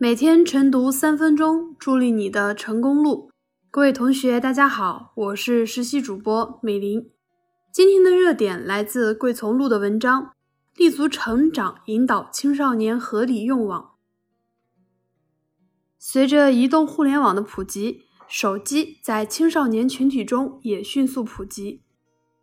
每天晨读三分钟，助力你的成功路。各位同学，大家好，我是实习主播美玲。今天的热点来自桂从路的文章：立足成长，引导青少年合理用网。随着移动互联网的普及，手机在青少年群体中也迅速普及。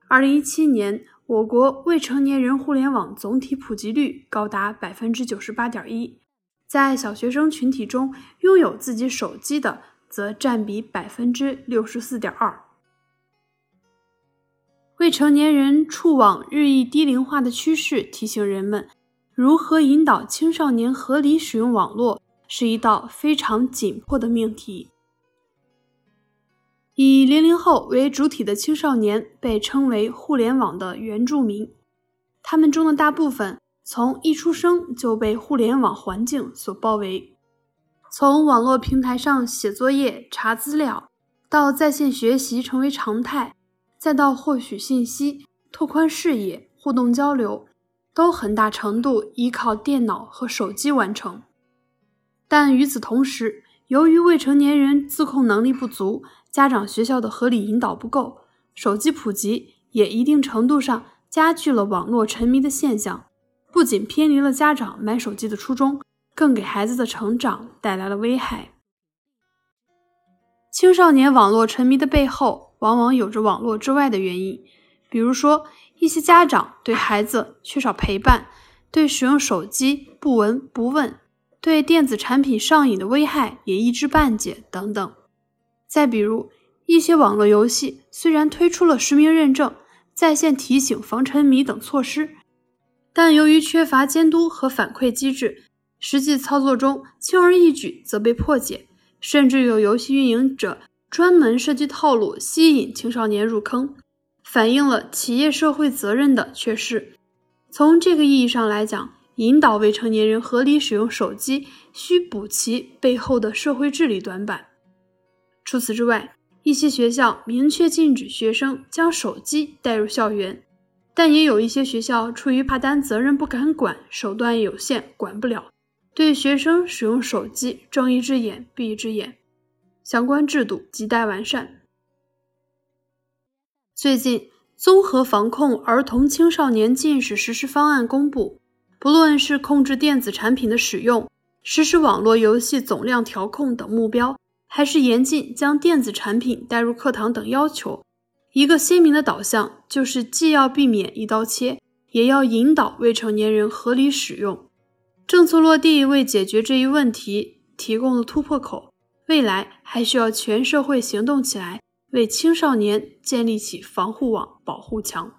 二零一七年，我国未成年人互联网总体普及率高达百分之九十八点一。在小学生群体中，拥有自己手机的则占比百分之六十四点二。未成年人触网日益低龄化的趋势，提醒人们，如何引导青少年合理使用网络，是一道非常紧迫的命题。以零零后为主体的青少年被称为互联网的原住民，他们中的大部分。从一出生就被互联网环境所包围，从网络平台上写作业、查资料，到在线学习成为常态，再到获取信息、拓宽视野、互动交流，都很大程度依靠电脑和手机完成。但与此同时，由于未成年人自控能力不足，家长学校的合理引导不够，手机普及也一定程度上加剧了网络沉迷的现象。不仅偏离了家长买手机的初衷，更给孩子的成长带来了危害。青少年网络沉迷的背后，往往有着网络之外的原因，比如说一些家长对孩子缺少陪伴，对使用手机不闻不问，对电子产品上瘾的危害也一知半解等等。再比如一些网络游戏，虽然推出了实名认证、在线提醒、防沉迷等措施。但由于缺乏监督和反馈机制，实际操作中轻而易举则被破解，甚至有游戏运营者专门设计套路吸引青少年入坑，反映了企业社会责任的缺失。从这个意义上来讲，引导未成年人合理使用手机，需补齐背后的社会治理短板。除此之外，一些学校明确禁止学生将手机带入校园。但也有一些学校出于怕担责任不敢管，手段有限，管不了，对学生使用手机睁一只眼闭一只眼。相关制度亟待完善。最近，综合防控儿童青少年近视实施方案公布，不论是控制电子产品的使用、实施网络游戏总量调控等目标，还是严禁将电子产品带入课堂等要求。一个鲜明的导向就是，既要避免一刀切，也要引导未成年人合理使用。政策落地为解决这一问题提供了突破口，未来还需要全社会行动起来，为青少年建立起防护网、保护墙。